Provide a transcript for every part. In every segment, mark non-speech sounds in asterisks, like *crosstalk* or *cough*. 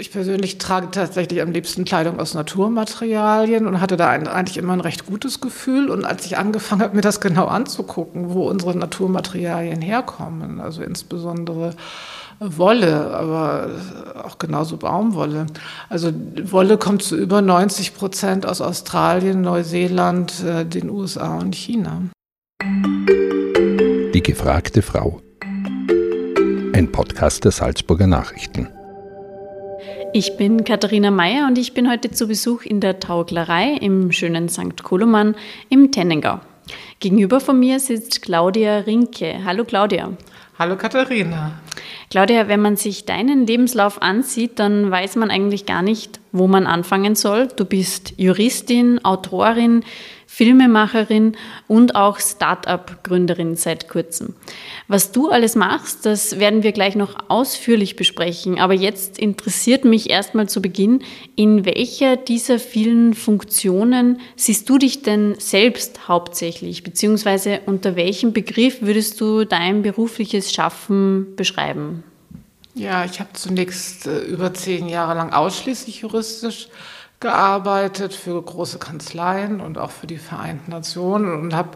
Ich persönlich trage tatsächlich am liebsten Kleidung aus Naturmaterialien und hatte da eigentlich immer ein recht gutes Gefühl. Und als ich angefangen habe, mir das genau anzugucken, wo unsere Naturmaterialien herkommen, also insbesondere Wolle, aber auch genauso Baumwolle. Also Wolle kommt zu über 90 Prozent aus Australien, Neuseeland, äh, den USA und China. Die gefragte Frau. Ein Podcast der Salzburger Nachrichten. Ich bin Katharina Mayer und ich bin heute zu Besuch in der Tauglerei im schönen St. Koloman im Tennengau. Gegenüber von mir sitzt Claudia Rinke. Hallo Claudia. Hallo Katharina. Claudia, wenn man sich deinen Lebenslauf ansieht, dann weiß man eigentlich gar nicht, wo man anfangen soll. Du bist Juristin, Autorin, Filmemacherin und auch Start-up-Gründerin seit kurzem. Was du alles machst, das werden wir gleich noch ausführlich besprechen. Aber jetzt interessiert mich erstmal zu Beginn, in welcher dieser vielen Funktionen siehst du dich denn selbst hauptsächlich? Beziehungsweise unter welchem Begriff würdest du dein berufliches Schaffen beschreiben? Ja, ich habe zunächst äh, über zehn Jahre lang ausschließlich juristisch gearbeitet für große Kanzleien und auch für die Vereinten Nationen und habe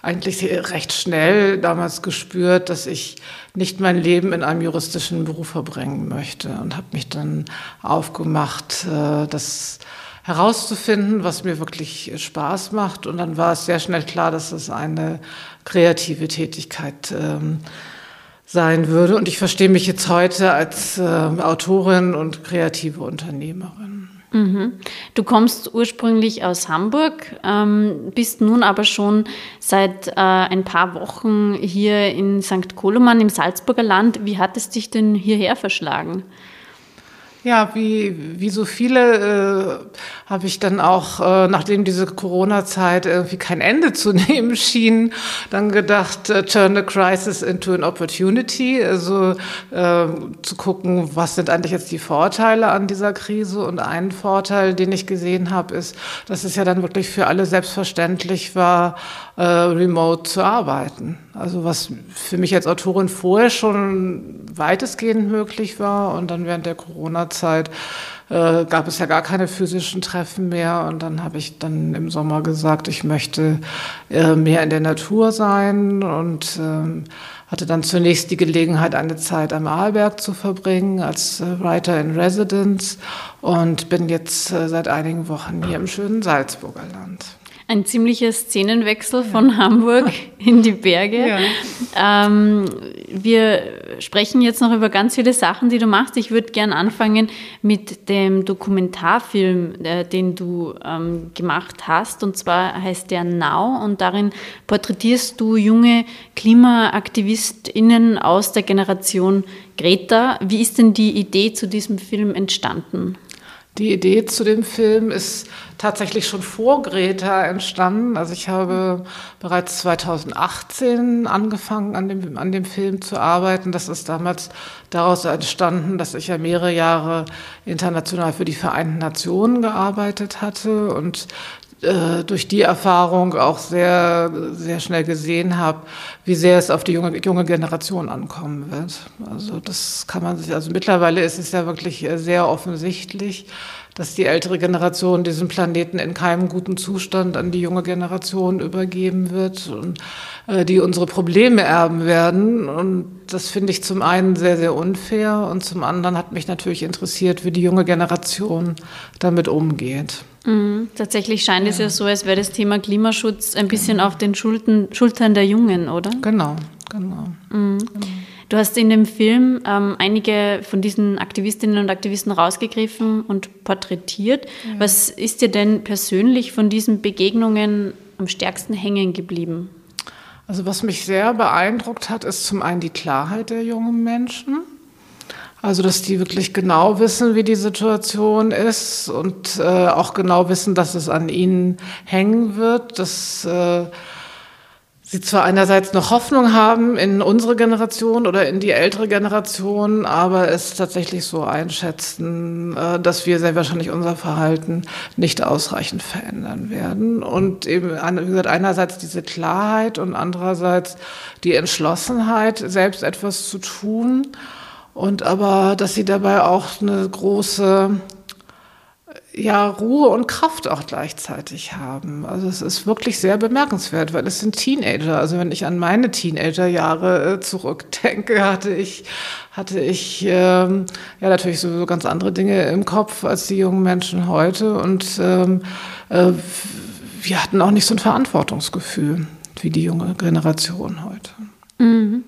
eigentlich recht schnell damals gespürt, dass ich nicht mein Leben in einem juristischen Beruf verbringen möchte und habe mich dann aufgemacht, äh, das herauszufinden, was mir wirklich Spaß macht. Und dann war es sehr schnell klar, dass es eine kreative Tätigkeit ähm, sein würde. Und ich verstehe mich jetzt heute als äh, Autorin und kreative Unternehmerin. Mhm. Du kommst ursprünglich aus Hamburg, ähm, bist nun aber schon seit äh, ein paar Wochen hier in St. Koloman im Salzburger Land. Wie hat es dich denn hierher verschlagen? Ja, wie, wie so viele äh, habe ich dann auch, äh, nachdem diese Corona-Zeit irgendwie kein Ende zu *laughs* nehmen schien, dann gedacht, äh, turn a crisis into an opportunity. Also äh, zu gucken, was sind eigentlich jetzt die Vorteile an dieser Krise. Und ein Vorteil, den ich gesehen habe, ist, dass es ja dann wirklich für alle selbstverständlich war, äh, remote zu arbeiten. Also was für mich als Autorin vorher schon weitestgehend möglich war und dann während der Corona-Zeit äh, gab es ja gar keine physischen Treffen mehr und dann habe ich dann im Sommer gesagt, ich möchte äh, mehr in der Natur sein und ähm, hatte dann zunächst die Gelegenheit, eine Zeit am Arlberg zu verbringen als äh, Writer in Residence und bin jetzt seit einigen Wochen hier im schönen Salzburger Land. Ein ziemlicher Szenenwechsel ja. von Hamburg *laughs* in die Berge. Ja. Ähm, wir sprechen jetzt noch über ganz viele Sachen, die du machst. Ich würde gern anfangen mit dem Dokumentarfilm, äh, den du ähm, gemacht hast. Und zwar heißt der Now. Und darin porträtierst du junge KlimaaktivistInnen aus der Generation Greta. Wie ist denn die Idee zu diesem Film entstanden? Die Idee zu dem Film ist tatsächlich schon vor Greta entstanden. Also ich habe bereits 2018 angefangen, an dem, an dem Film zu arbeiten. Das ist damals daraus entstanden, dass ich ja mehrere Jahre international für die Vereinten Nationen gearbeitet hatte und äh, durch die Erfahrung auch sehr, sehr schnell gesehen habe, wie sehr es auf die junge, junge Generation ankommen wird. Also das kann man sich, also mittlerweile ist es ja wirklich sehr offensichtlich, dass die ältere Generation diesen Planeten in keinem guten Zustand an die junge Generation übergeben wird und äh, die unsere Probleme erben werden. Und das finde ich zum einen sehr, sehr unfair und zum anderen hat mich natürlich interessiert, wie die junge Generation damit umgeht. Mhm. Tatsächlich scheint ja. es ja so, als wäre das Thema Klimaschutz ein bisschen auf den Schultern, Schultern der Jungen, oder? Genau, genau. Mhm. genau. Du hast in dem Film ähm, einige von diesen Aktivistinnen und Aktivisten rausgegriffen und porträtiert. Ja. Was ist dir denn persönlich von diesen Begegnungen am stärksten hängen geblieben? Also was mich sehr beeindruckt hat, ist zum einen die Klarheit der jungen Menschen. Also, dass die wirklich genau wissen, wie die Situation ist und äh, auch genau wissen, dass es an ihnen hängen wird, dass äh, sie zwar einerseits noch Hoffnung haben in unsere Generation oder in die ältere Generation, aber es tatsächlich so einschätzen, äh, dass wir sehr wahrscheinlich unser Verhalten nicht ausreichend verändern werden. Und eben, wie gesagt, einerseits diese Klarheit und andererseits die Entschlossenheit, selbst etwas zu tun. Und aber, dass sie dabei auch eine große ja, Ruhe und Kraft auch gleichzeitig haben. Also es ist wirklich sehr bemerkenswert, weil es sind Teenager. Also wenn ich an meine Teenagerjahre äh, zurückdenke, *laughs* hatte ich, hatte ich ähm, ja natürlich sowieso ganz andere Dinge im Kopf als die jungen Menschen heute. Und ähm, äh, wir hatten auch nicht so ein Verantwortungsgefühl wie die junge Generation heute. Mhm.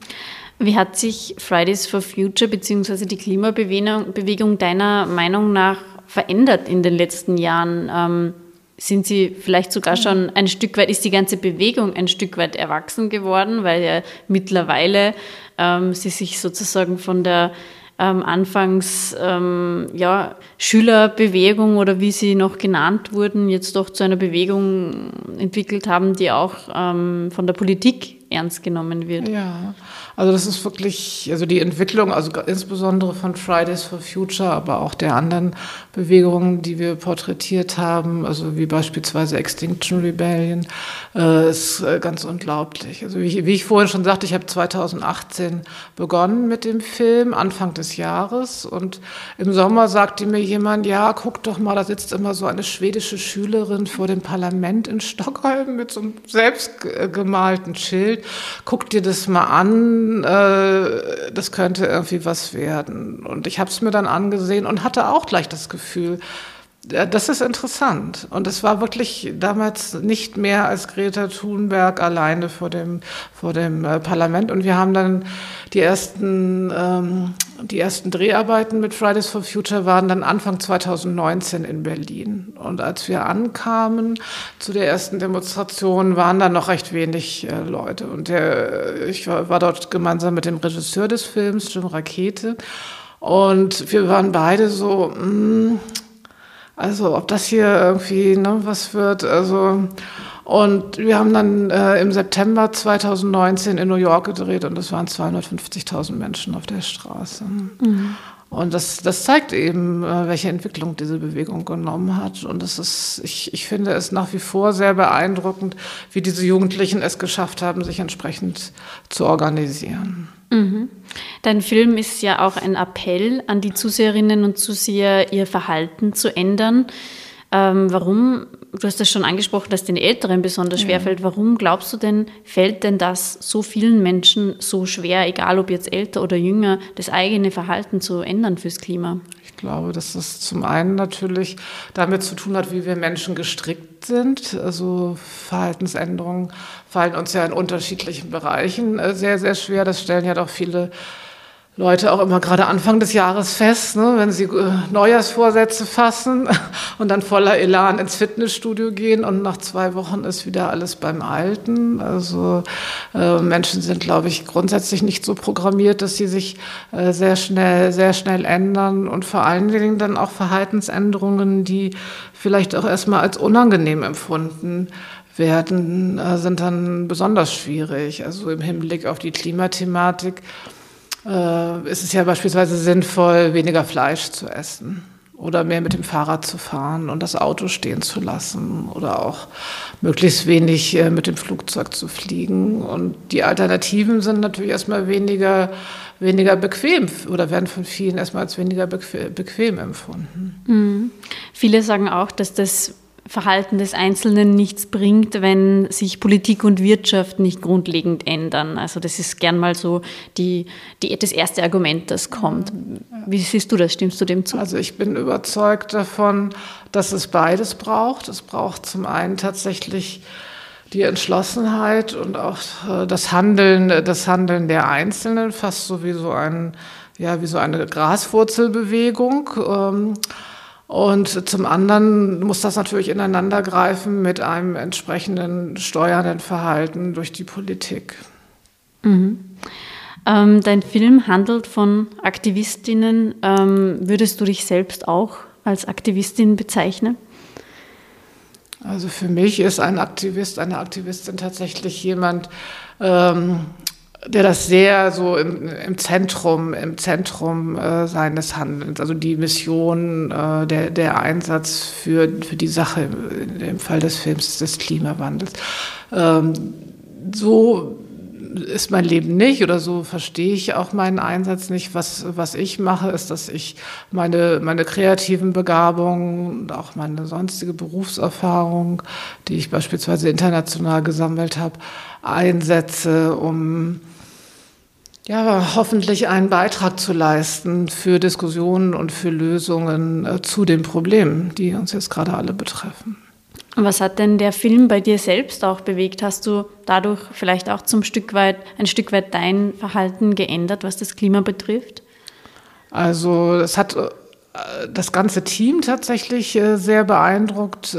Wie hat sich Fridays for Future bzw. die Klimabewegung deiner Meinung nach verändert in den letzten Jahren? Ähm, sind Sie vielleicht sogar schon ein Stück weit, ist die ganze Bewegung ein Stück weit erwachsen geworden, weil ja mittlerweile ähm, Sie sich sozusagen von der ähm, anfangs ähm, ja, Schülerbewegung oder wie sie noch genannt wurden, jetzt doch zu einer Bewegung entwickelt haben, die auch ähm, von der Politik ernst genommen wird. Ja, also das ist wirklich, also die Entwicklung, also insbesondere von Fridays for Future, aber auch der anderen Bewegungen, die wir porträtiert haben, also wie beispielsweise Extinction Rebellion, äh, ist äh, ganz unglaublich. Also wie wie ich vorhin schon sagte, ich habe 2018 begonnen mit dem Film, Anfang des Jahres. Und im Sommer sagte mir jemand, ja, guck doch mal, da sitzt immer so eine schwedische Schülerin vor dem Parlament in Stockholm mit so einem selbstgemalten Schild. Guck dir das mal an, äh, das könnte irgendwie was werden. Und ich habe es mir dann angesehen und hatte auch gleich das Gefühl, das ist interessant. Und es war wirklich damals nicht mehr als Greta Thunberg alleine vor dem, vor dem äh, Parlament. Und wir haben dann die ersten, ähm, die ersten Dreharbeiten mit Fridays for Future waren dann Anfang 2019 in Berlin. Und als wir ankamen zu der ersten Demonstration, waren da noch recht wenig äh, Leute. Und der, ich war, war dort gemeinsam mit dem Regisseur des Films, Jim Rakete. Und wir waren beide so, mh, mm, also ob das hier irgendwie ne, was wird, also und wir haben dann äh, im September 2019 in New York gedreht und es waren 250.000 Menschen auf der Straße. Mhm. Und das, das zeigt eben, äh, welche Entwicklung diese Bewegung genommen hat. Und das ist, ich, ich finde es nach wie vor sehr beeindruckend, wie diese Jugendlichen es geschafft haben, sich entsprechend zu organisieren. Mhm. Dein Film ist ja auch ein Appell an die Zuseherinnen und Zuseher, ihr Verhalten zu ändern. Ähm, warum, du hast das schon angesprochen, dass den Älteren besonders schwer ja. fällt. Warum glaubst du denn, fällt denn das so vielen Menschen so schwer, egal ob jetzt älter oder jünger, das eigene Verhalten zu ändern fürs Klima? Ich glaube, dass das zum einen natürlich damit zu tun hat, wie wir Menschen gestrickt sind. Also Verhaltensänderungen fallen uns ja in unterschiedlichen Bereichen äh, sehr, sehr schwer. Das stellen ja doch viele Leute auch immer gerade Anfang des Jahres fest, ne, wenn sie äh, Neujahrsvorsätze fassen *laughs* und dann voller Elan ins Fitnessstudio gehen und nach zwei Wochen ist wieder alles beim Alten. Also äh, Menschen sind, glaube ich, grundsätzlich nicht so programmiert, dass sie sich äh, sehr schnell, sehr schnell ändern und vor allen Dingen dann auch Verhaltensänderungen, die vielleicht auch erstmal als unangenehm empfunden werden, äh, sind dann besonders schwierig. Also im Hinblick auf die Klimathematik äh, ist es ja beispielsweise sinnvoll, weniger Fleisch zu essen oder mehr mit dem Fahrrad zu fahren und das Auto stehen zu lassen oder auch möglichst wenig äh, mit dem Flugzeug zu fliegen. Und die Alternativen sind natürlich erstmal weniger, weniger bequem oder werden von vielen erstmal als weniger bequem, bequem empfunden. Mhm. Viele sagen auch, dass das Verhalten des Einzelnen nichts bringt, wenn sich Politik und Wirtschaft nicht grundlegend ändern. Also das ist gern mal so die, die, das erste Argument, das kommt. Wie siehst du das? Stimmst du dem zu? Also ich bin überzeugt davon, dass es beides braucht. Es braucht zum einen tatsächlich die Entschlossenheit und auch äh, das Handeln, das Handeln der Einzelnen, fast so wie so ein, ja, wie so eine Graswurzelbewegung. Und zum anderen muss das natürlich ineinandergreifen mit einem entsprechenden steuernden Verhalten durch die Politik. Mhm. Ähm, dein Film handelt von Aktivistinnen. Ähm, würdest du dich selbst auch als Aktivistin bezeichnen? Also für mich ist ein Aktivist, eine Aktivistin tatsächlich jemand, ähm, der das sehr so im, im Zentrum, im Zentrum äh, seines Handelns, also die Mission, äh, der, der Einsatz für, für die Sache, im Fall des Films des Klimawandels. Ähm, so ist mein Leben nicht oder so verstehe ich auch meinen Einsatz nicht. Was, was ich mache, ist, dass ich meine, meine kreativen Begabungen und auch meine sonstige Berufserfahrung, die ich beispielsweise international gesammelt habe, einsetze, um ja, hoffentlich einen Beitrag zu leisten für Diskussionen und für Lösungen äh, zu den Problemen, die uns jetzt gerade alle betreffen. Was hat denn der Film bei dir selbst auch bewegt? Hast du dadurch vielleicht auch zum Stück weit, ein Stück weit dein Verhalten geändert, was das Klima betrifft? Also es hat äh, das ganze Team tatsächlich äh, sehr beeindruckt.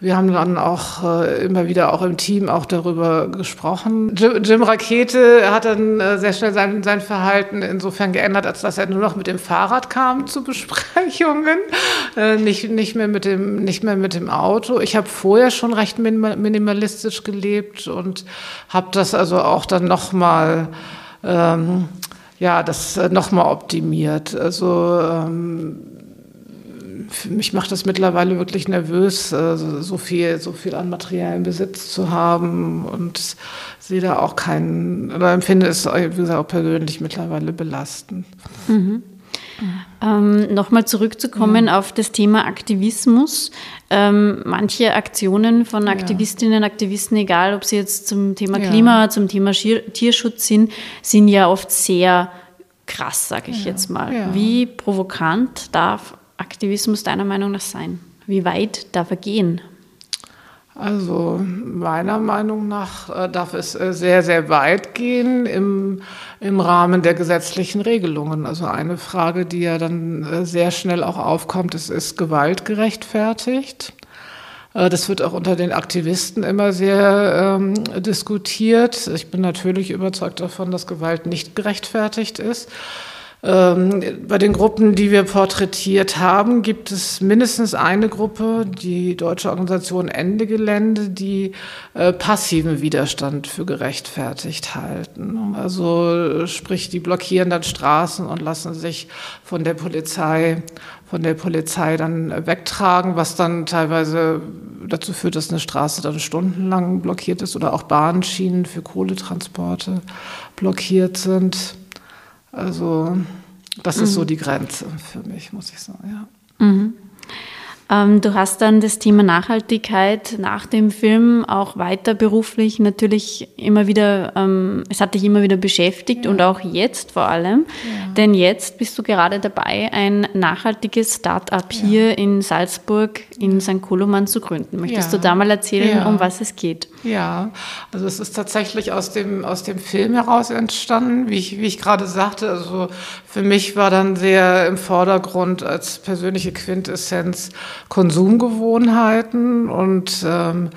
Wir haben dann auch äh, immer wieder auch im Team auch darüber gesprochen. Jim, Jim Rakete hat dann äh, sehr schnell sein, sein Verhalten insofern geändert, als dass er nur noch mit dem Fahrrad kam zu Besprechungen, *laughs* äh, nicht, nicht, mehr mit dem, nicht mehr mit dem Auto. Ich habe vorher schon recht minimalistisch gelebt und habe das also auch dann nochmal ähm, ja, das nochmal optimiert. Also ähm, mich macht das mittlerweile wirklich nervös, äh, so viel, so viel an materiellen Besitz zu haben und sehe da auch keinen, oder empfinde es, wie gesagt, auch persönlich mittlerweile belastend. Mhm. Ähm, Nochmal zurückzukommen ja. auf das Thema Aktivismus. Ähm, manche Aktionen von Aktivistinnen, ja. Aktivisten, egal ob sie jetzt zum Thema Klima, zum Thema Tierschutz sind, sind ja oft sehr krass, sage ich jetzt mal. Wie provokant darf Aktivismus deiner Meinung nach sein? Wie weit darf er gehen? Also meiner Meinung nach äh, darf es äh, sehr, sehr weit gehen im, im Rahmen der gesetzlichen Regelungen. Also eine Frage, die ja dann äh, sehr schnell auch aufkommt, ist, ist Gewalt gerechtfertigt? Das wird auch unter den Aktivisten immer sehr ähm, diskutiert. Ich bin natürlich überzeugt davon, dass Gewalt nicht gerechtfertigt ist. Ähm, bei den Gruppen, die wir porträtiert haben, gibt es mindestens eine Gruppe, die deutsche Organisation Ende Gelände, die äh, passiven Widerstand für gerechtfertigt halten. Also sprich, die blockieren dann Straßen und lassen sich von der Polizei von der Polizei dann wegtragen, was dann teilweise dazu führt, dass eine Straße dann stundenlang blockiert ist oder auch Bahnschienen für Kohletransporte blockiert sind. Also das ist so mhm. die Grenze für mich, muss ich sagen. Ja. Mhm. Ähm, du hast dann das Thema Nachhaltigkeit nach dem Film auch weiter beruflich natürlich immer wieder, ähm, es hat dich immer wieder beschäftigt ja. und auch jetzt vor allem. Ja. Denn jetzt bist du gerade dabei, ein nachhaltiges Start-up ja. hier in Salzburg in St. Koloman zu gründen. Möchtest du da mal erzählen, um was es geht? Ja, also es ist tatsächlich aus dem, aus dem Film heraus entstanden, wie ich, wie ich gerade sagte. Also für mich war dann sehr im Vordergrund als persönliche Quintessenz, Konsumgewohnheiten und ähm,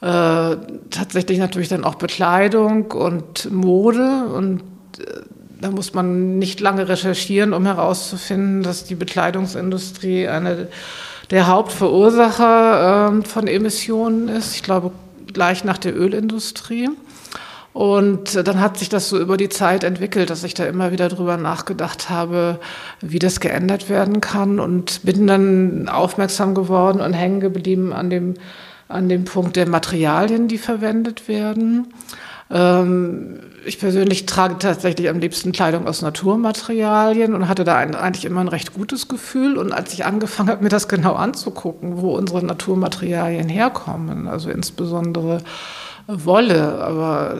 äh, tatsächlich natürlich dann auch Bekleidung und Mode. Und äh, da muss man nicht lange recherchieren, um herauszufinden, dass die Bekleidungsindustrie eine der Hauptverursacher äh, von Emissionen ist. Ich glaube, gleich nach der Ölindustrie. Und dann hat sich das so über die Zeit entwickelt, dass ich da immer wieder drüber nachgedacht habe, wie das geändert werden kann und bin dann aufmerksam geworden und hängen geblieben an dem, an dem Punkt der Materialien, die verwendet werden. Ähm, ich persönlich trage tatsächlich am liebsten Kleidung aus Naturmaterialien und hatte da eigentlich immer ein recht gutes Gefühl. Und als ich angefangen habe, mir das genau anzugucken, wo unsere Naturmaterialien herkommen, also insbesondere Wolle, aber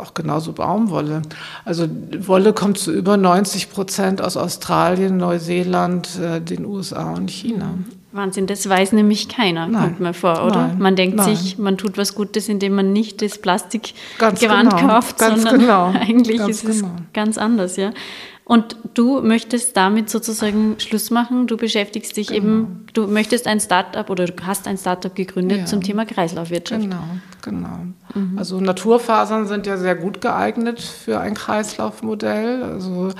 auch genauso Baumwolle. Also Wolle kommt zu über 90 Prozent aus Australien, Neuseeland, äh, den USA und China. Wahnsinn, das weiß nämlich keiner, Nein. kommt mir vor, oder? Nein. Man denkt Nein. sich, man tut was Gutes, indem man nicht das Plastikgewand genau. kauft, ganz sondern genau. *laughs* eigentlich ganz ist genau. es ganz anders, ja. Und du möchtest damit sozusagen Schluss machen. Du beschäftigst dich genau. eben, du möchtest ein Startup oder du hast ein Startup gegründet ja. zum Thema Kreislaufwirtschaft. Genau, genau. Mhm. Also Naturfasern sind ja sehr gut geeignet für ein Kreislaufmodell. Also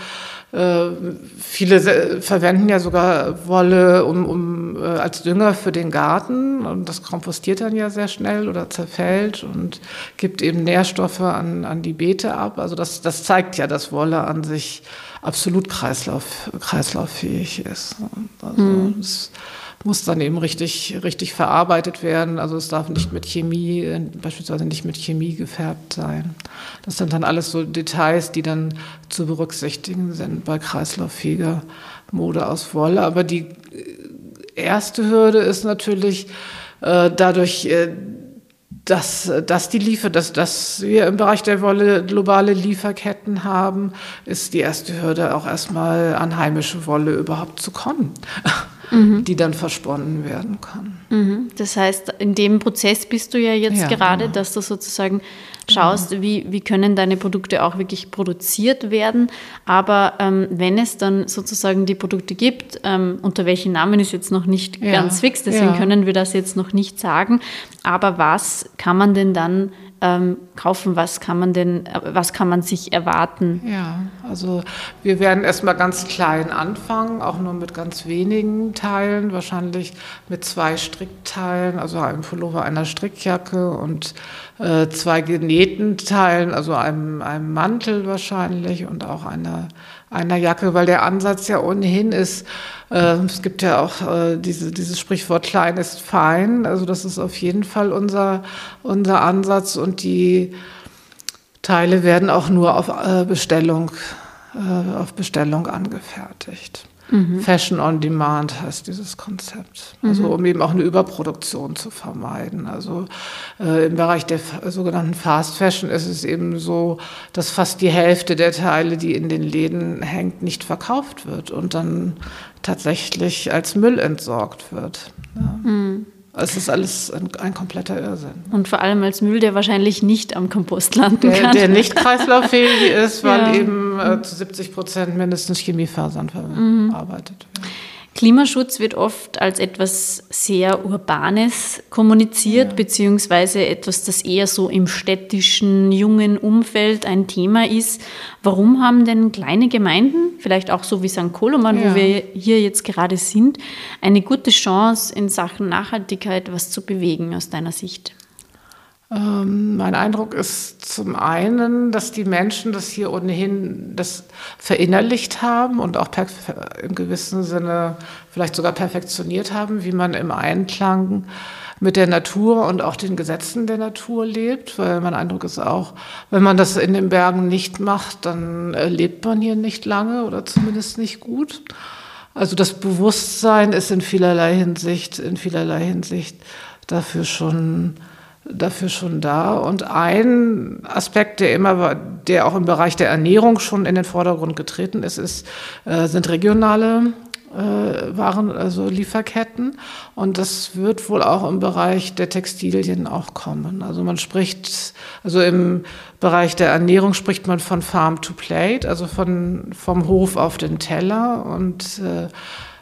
äh, viele verwenden ja sogar Wolle um, um, äh, als Dünger für den Garten und das kompostiert dann ja sehr schnell oder zerfällt und gibt eben Nährstoffe an, an die Beete ab. Also das, das zeigt ja, dass Wolle an sich absolut kreislauf, kreislauffähig ist. Also mhm. es muss dann eben richtig, richtig verarbeitet werden. Also es darf nicht mit Chemie, äh, beispielsweise nicht mit Chemie gefärbt sein. Das sind dann alles so Details, die dann zu berücksichtigen sind bei kreislauffähiger Mode aus Wolle. Aber die erste Hürde ist natürlich äh, dadurch, äh, dass, dass die Liefer, dass, dass wir im Bereich der Wolle globale Lieferketten haben, ist die erste Hürde auch erstmal an heimische Wolle überhaupt zu kommen, *laughs* mhm. die dann versponnen werden kann. Mhm. Das heißt, in dem Prozess bist du ja jetzt ja, gerade, genau. dass du sozusagen schaust, genau. wie, wie können deine Produkte auch wirklich produziert werden. Aber ähm, wenn es dann sozusagen die Produkte gibt, ähm, unter welchen Namen ist jetzt noch nicht ja. ganz fix, deswegen ja. können wir das jetzt noch nicht sagen. Aber was kann man denn dann ähm, kaufen? Was kann man denn, äh, was kann man sich erwarten? Ja, also wir werden erstmal ganz klein anfangen, auch nur mit ganz wenigen Teilen, wahrscheinlich mit zwei Strickteilen, also einem Pullover, einer Strickjacke und äh, zwei genähten Teilen, also einem, einem Mantel wahrscheinlich und auch einer, einer Jacke, weil der Ansatz ja ohnehin ist, äh, es gibt ja auch äh, diese, dieses Sprichwort klein ist fein. Also das ist auf jeden Fall unser, unser Ansatz und die Teile werden auch nur auf äh, Bestellung, äh, auf Bestellung angefertigt. Mhm. Fashion on Demand heißt dieses Konzept. Also mhm. um eben auch eine Überproduktion zu vermeiden. Also äh, im Bereich der sogenannten Fast Fashion ist es eben so, dass fast die Hälfte der Teile, die in den Läden hängt, nicht verkauft wird und dann tatsächlich als Müll entsorgt wird. Ja. Mhm. Es ist alles ein, ein, kompletter Irrsinn. Und vor allem als Müll, der wahrscheinlich nicht am Kompost landen der, kann. Der nicht kreislauffähig *laughs* ist, weil ja. eben äh, zu 70 Prozent mindestens Chemiefasern verarbeitet mhm. werden. Klimaschutz wird oft als etwas sehr Urbanes kommuniziert, ja. beziehungsweise etwas, das eher so im städtischen, jungen Umfeld ein Thema ist. Warum haben denn kleine Gemeinden, vielleicht auch so wie St. Koloman, ja. wo wir hier jetzt gerade sind, eine gute Chance in Sachen Nachhaltigkeit was zu bewegen aus deiner Sicht? Ähm, mein Eindruck ist zum einen, dass die Menschen das hier ohnehin das verinnerlicht haben und auch im gewissen Sinne vielleicht sogar perfektioniert haben, wie man im Einklang mit der Natur und auch den Gesetzen der Natur lebt, weil mein Eindruck ist auch, wenn man das in den Bergen nicht macht, dann lebt man hier nicht lange oder zumindest nicht gut. Also das Bewusstsein ist in vielerlei Hinsicht, in vielerlei Hinsicht dafür schon dafür schon da. Und ein Aspekt, der immer, der auch im Bereich der Ernährung schon in den Vordergrund getreten ist, ist äh, sind regionale äh, Waren, also Lieferketten. Und das wird wohl auch im Bereich der Textilien auch kommen. Also man spricht, also im Bereich der Ernährung spricht man von Farm to Plate, also von, vom Hof auf den Teller und äh,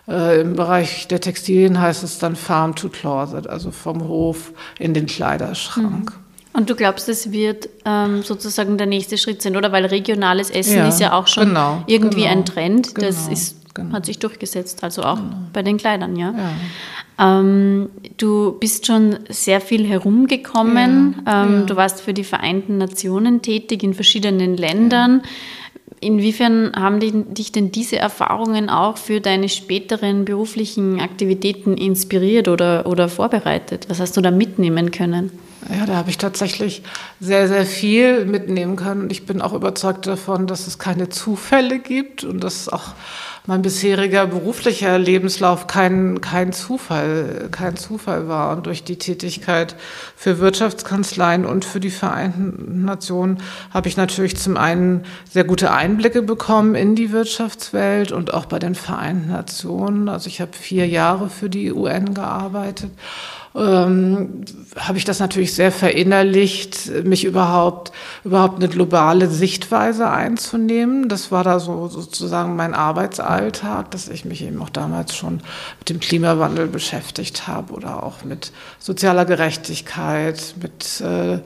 äh, Im Bereich der Textilien heißt es dann Farm to Closet, also vom Hof in den Kleiderschrank. Mhm. Und du glaubst, es wird ähm, sozusagen der nächste Schritt sein, oder? Weil regionales Essen ja, ist ja auch schon genau, irgendwie genau, ein Trend. Das genau, ist, genau. hat sich durchgesetzt, also auch genau. bei den Kleidern, ja. ja. Ähm, du bist schon sehr viel herumgekommen. Ja, ähm, du warst für die Vereinten Nationen tätig in verschiedenen Ländern. Inwiefern haben dich denn diese Erfahrungen auch für deine späteren beruflichen Aktivitäten inspiriert oder, oder vorbereitet? Was hast du da mitnehmen können? Ja, da habe ich tatsächlich sehr, sehr viel mitnehmen können. Und ich bin auch überzeugt davon, dass es keine Zufälle gibt und dass auch mein bisheriger beruflicher Lebenslauf kein, kein Zufall, kein Zufall war. Und durch die Tätigkeit für Wirtschaftskanzleien und für die Vereinten Nationen habe ich natürlich zum einen sehr gute Einblicke bekommen in die Wirtschaftswelt und auch bei den Vereinten Nationen. Also ich habe vier Jahre für die UN gearbeitet ähm, habe ich das natürlich sehr verinnerlicht, mich überhaupt, überhaupt eine globale Sichtweise einzunehmen. Das war da so sozusagen mein Arbeitsalltag, dass ich mich eben auch damals schon mit dem Klimawandel beschäftigt habe oder auch mit sozialer Gerechtigkeit, mit äh,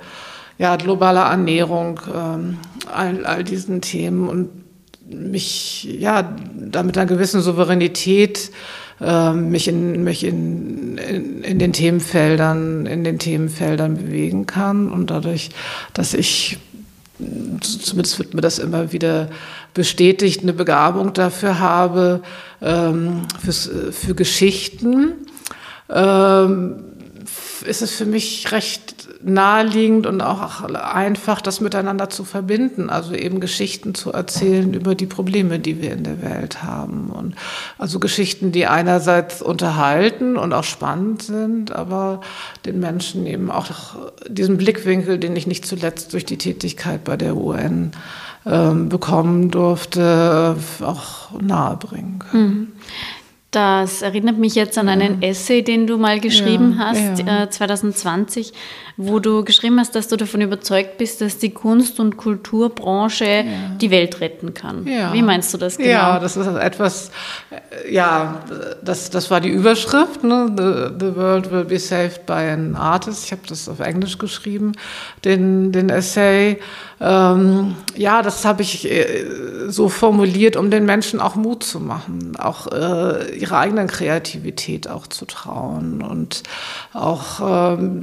ja, globaler Ernährung, ähm, all, all diesen Themen und mich ja da mit einer gewissen Souveränität äh, mich, in, mich in, in, in, den Themenfeldern, in den Themenfeldern bewegen kann. Und dadurch, dass ich zumindest wird mir das immer wieder bestätigt, eine Begabung dafür habe, ähm, fürs, für Geschichten, ähm, ist es für mich recht naheliegend und auch einfach, das miteinander zu verbinden. Also eben Geschichten zu erzählen über die Probleme, die wir in der Welt haben. Und also Geschichten, die einerseits unterhalten und auch spannend sind, aber den Menschen eben auch diesen Blickwinkel, den ich nicht zuletzt durch die Tätigkeit bei der UN ähm, bekommen durfte, auch nahebringen können. Mhm. Das erinnert mich jetzt an einen Essay, den du mal geschrieben ja, hast, ja. Äh, 2020, wo du geschrieben hast, dass du davon überzeugt bist, dass die Kunst- und Kulturbranche ja. die Welt retten kann. Wie meinst du das genau? Ja, das ist etwas, äh, ja, das, das war die Überschrift, ne? the, the World will be saved by an artist. Ich habe das auf Englisch geschrieben, den, den Essay. Ähm, ja, das habe ich äh, so formuliert, um den Menschen auch Mut zu machen, auch äh, ihrer eigenen Kreativität auch zu trauen und auch ähm,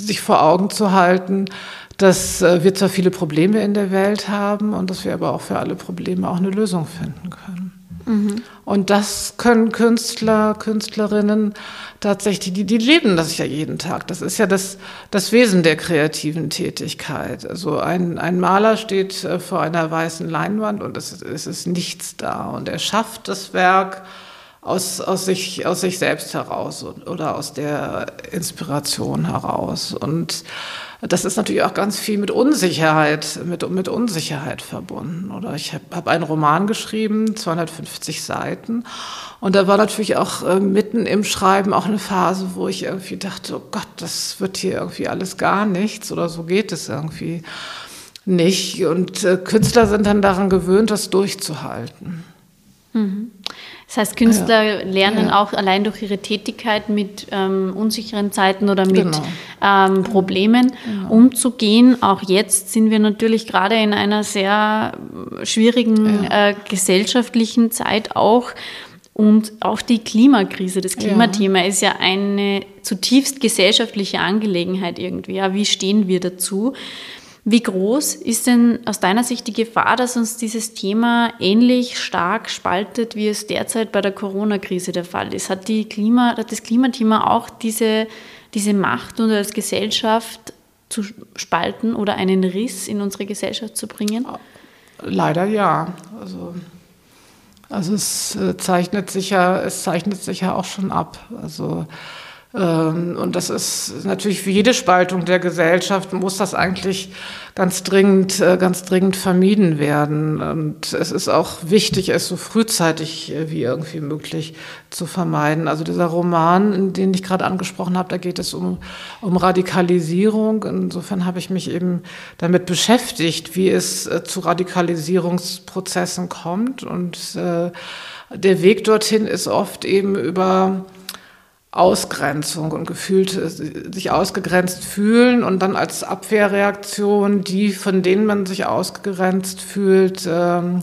sich vor Augen zu halten, dass äh, wir zwar viele Probleme in der Welt haben und dass wir aber auch für alle Probleme auch eine Lösung finden können. Mhm. Und das können Künstler, Künstlerinnen tatsächlich, die, die leben das ja jeden Tag. Das ist ja das, das Wesen der kreativen Tätigkeit. Also ein, ein Maler steht äh, vor einer weißen Leinwand und es, es ist nichts da. Und er schafft das Werk aus, aus, sich, aus sich selbst heraus oder aus der Inspiration heraus. Und das ist natürlich auch ganz viel mit Unsicherheit, mit, mit Unsicherheit verbunden. Oder ich habe hab einen Roman geschrieben, 250 Seiten. Und da war natürlich auch äh, mitten im Schreiben auch eine Phase, wo ich irgendwie dachte, oh Gott, das wird hier irgendwie alles gar nichts oder so geht es irgendwie nicht. Und äh, Künstler sind dann daran gewöhnt, das durchzuhalten. Das heißt, Künstler ja. lernen ja. auch allein durch ihre Tätigkeit mit ähm, unsicheren Zeiten oder mit genau. ähm, Problemen genau. umzugehen. Auch jetzt sind wir natürlich gerade in einer sehr schwierigen ja. äh, gesellschaftlichen Zeit auch. Und auch die Klimakrise, das Klimathema ist ja eine zutiefst gesellschaftliche Angelegenheit irgendwie. Ja, wie stehen wir dazu? Wie groß ist denn aus deiner Sicht die Gefahr, dass uns dieses Thema ähnlich stark spaltet, wie es derzeit bei der Corona-Krise der Fall ist? Hat, die Klima, hat das Klimathema auch diese, diese Macht, uns als Gesellschaft zu spalten oder einen Riss in unsere Gesellschaft zu bringen? Leider ja. Also, also es äh, zeichnet sich ja, es zeichnet sich ja auch schon ab. Also und das ist natürlich für jede Spaltung der Gesellschaft muss das eigentlich ganz dringend, äh, ganz dringend vermieden werden. Und es ist auch wichtig, es so frühzeitig äh, wie irgendwie möglich zu vermeiden. Also dieser Roman, den ich gerade angesprochen habe, da geht es um, um Radikalisierung. Insofern habe ich mich eben damit beschäftigt, wie es äh, zu Radikalisierungsprozessen kommt. Und der Weg dorthin ist oft eben über Ausgrenzung und gefühlt äh, sich ausgegrenzt fühlen und dann als Abwehrreaktion die, von denen man sich ausgegrenzt fühlt, ähm,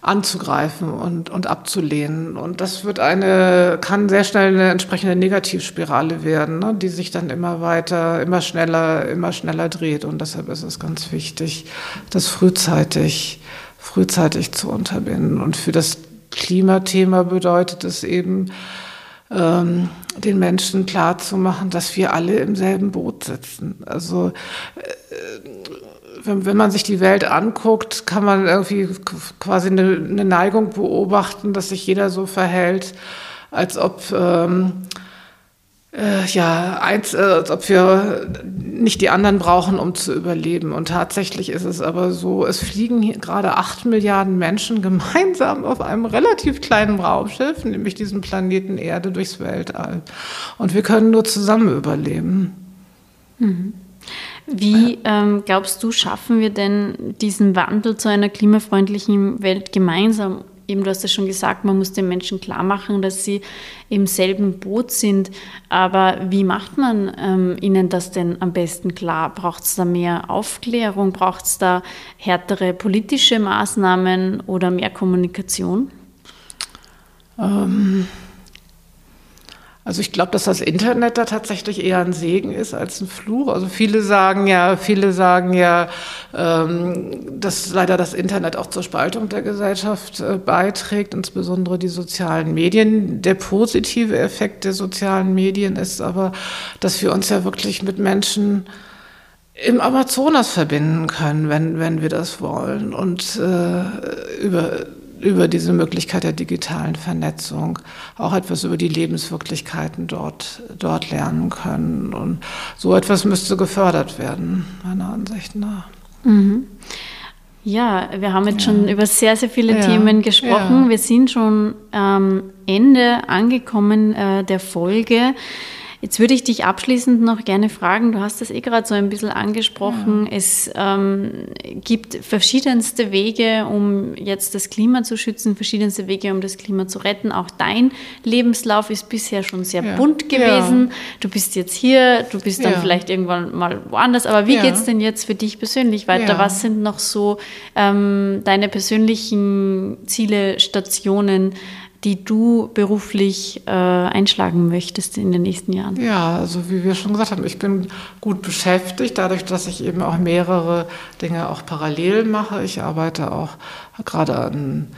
anzugreifen und, und abzulehnen. Und das wird eine, kann sehr schnell eine entsprechende Negativspirale werden, ne, die sich dann immer weiter, immer schneller, immer schneller dreht. Und deshalb ist es ganz wichtig, das frühzeitig, frühzeitig zu unterbinden. Und für das Klimathema bedeutet es eben, ähm, den Menschen klarzumachen, dass wir alle im selben Boot sitzen. Also äh, wenn, wenn, man sich die Welt anguckt, kann man irgendwie quasi eine, eine, Neigung beobachten, dass sich jeder so verhält, als ob ähm, äh, ja, eins, äh, als ob wir nicht die anderen brauchen, um zu überleben. Und tatsächlich ist es aber so, es fliegen gerade acht Milliarden Menschen *laughs* gemeinsam auf einem relativ kleinen Raumschiff, nämlich diesem Planeten Erde durchs Weltall. Und wir können nur zusammen überleben. Mhm. Wie ähm, glaubst du, schaffen wir denn diesen Wandel zu einer klimafreundlichen Welt gemeinsam eben, du hast ja schon gesagt, man muss den Menschen klar machen, dass sie im selben Boot sind. Aber wie macht man ähm, ihnen das denn am besten klar? Braucht es da mehr Aufklärung? Braucht es da härtere politische Maßnahmen oder mehr Kommunikation? Ähm also ich glaube, dass das Internet da tatsächlich eher ein Segen ist als ein Fluch. Also viele sagen ja, viele sagen ja, ähm, dass leider das Internet auch zur Spaltung der Gesellschaft äh, beiträgt, insbesondere die sozialen Medien. Der positive Effekt der sozialen Medien ist aber, dass wir uns ja wirklich mit Menschen im Amazonas verbinden können, wenn, wenn wir das wollen. Und äh, über über diese Möglichkeit der digitalen Vernetzung auch etwas über die Lebenswirklichkeiten dort, dort lernen können. Und so etwas müsste gefördert werden, meiner Ansicht nach. Mhm. Ja, wir haben jetzt ja. schon über sehr, sehr viele ja. Themen gesprochen. Ja. Wir sind schon am Ende angekommen äh, der Folge. Jetzt würde ich dich abschließend noch gerne fragen, du hast das eh gerade so ein bisschen angesprochen, ja. es ähm, gibt verschiedenste Wege, um jetzt das Klima zu schützen, verschiedenste Wege, um das Klima zu retten. Auch dein Lebenslauf ist bisher schon sehr ja. bunt gewesen. Ja. Du bist jetzt hier, du bist dann vielleicht irgendwann mal woanders, aber wie geht es denn jetzt für dich persönlich weiter? Was sind noch so ähm, deine persönlichen Ziele, Stationen? Die du beruflich äh, einschlagen möchtest in den nächsten Jahren? Ja, also wie wir schon gesagt haben, ich bin gut beschäftigt, dadurch, dass ich eben auch mehrere Dinge auch parallel mache. Ich arbeite auch gerade an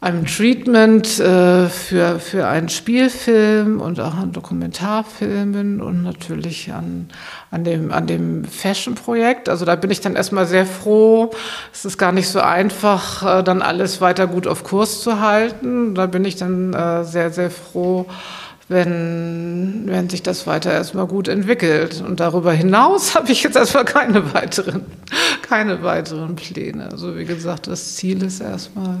einem Treatment äh, für, für einen Spielfilm und auch an Dokumentarfilmen und natürlich an, an dem, an dem Fashion-Projekt. Also da bin ich dann erstmal sehr froh. Es ist gar nicht so einfach, äh, dann alles weiter gut auf Kurs zu halten. Da bin ich dann äh, sehr, sehr froh, wenn, wenn sich das weiter erstmal gut entwickelt. Und darüber hinaus *laughs* habe ich jetzt erstmal keine weiteren, keine weiteren Pläne. Also wie gesagt, das Ziel ist erstmal,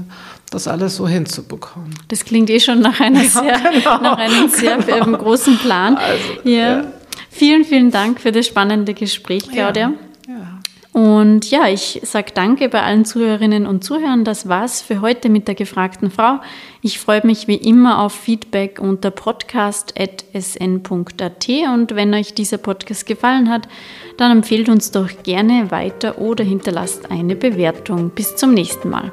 das alles so hinzubekommen. Das klingt eh schon nach, einer *laughs* ja, sehr, genau, *laughs* nach einem sehr genau. großen Plan. Also, ja. ja. Vielen, vielen Dank für das spannende Gespräch, Claudia. Ja. Und ja, ich sage danke bei allen Zuhörerinnen und Zuhörern. Das war's für heute mit der gefragten Frau. Ich freue mich wie immer auf Feedback unter podcast.sn.at und wenn euch dieser Podcast gefallen hat, dann empfehlt uns doch gerne weiter oder hinterlasst eine Bewertung. Bis zum nächsten Mal.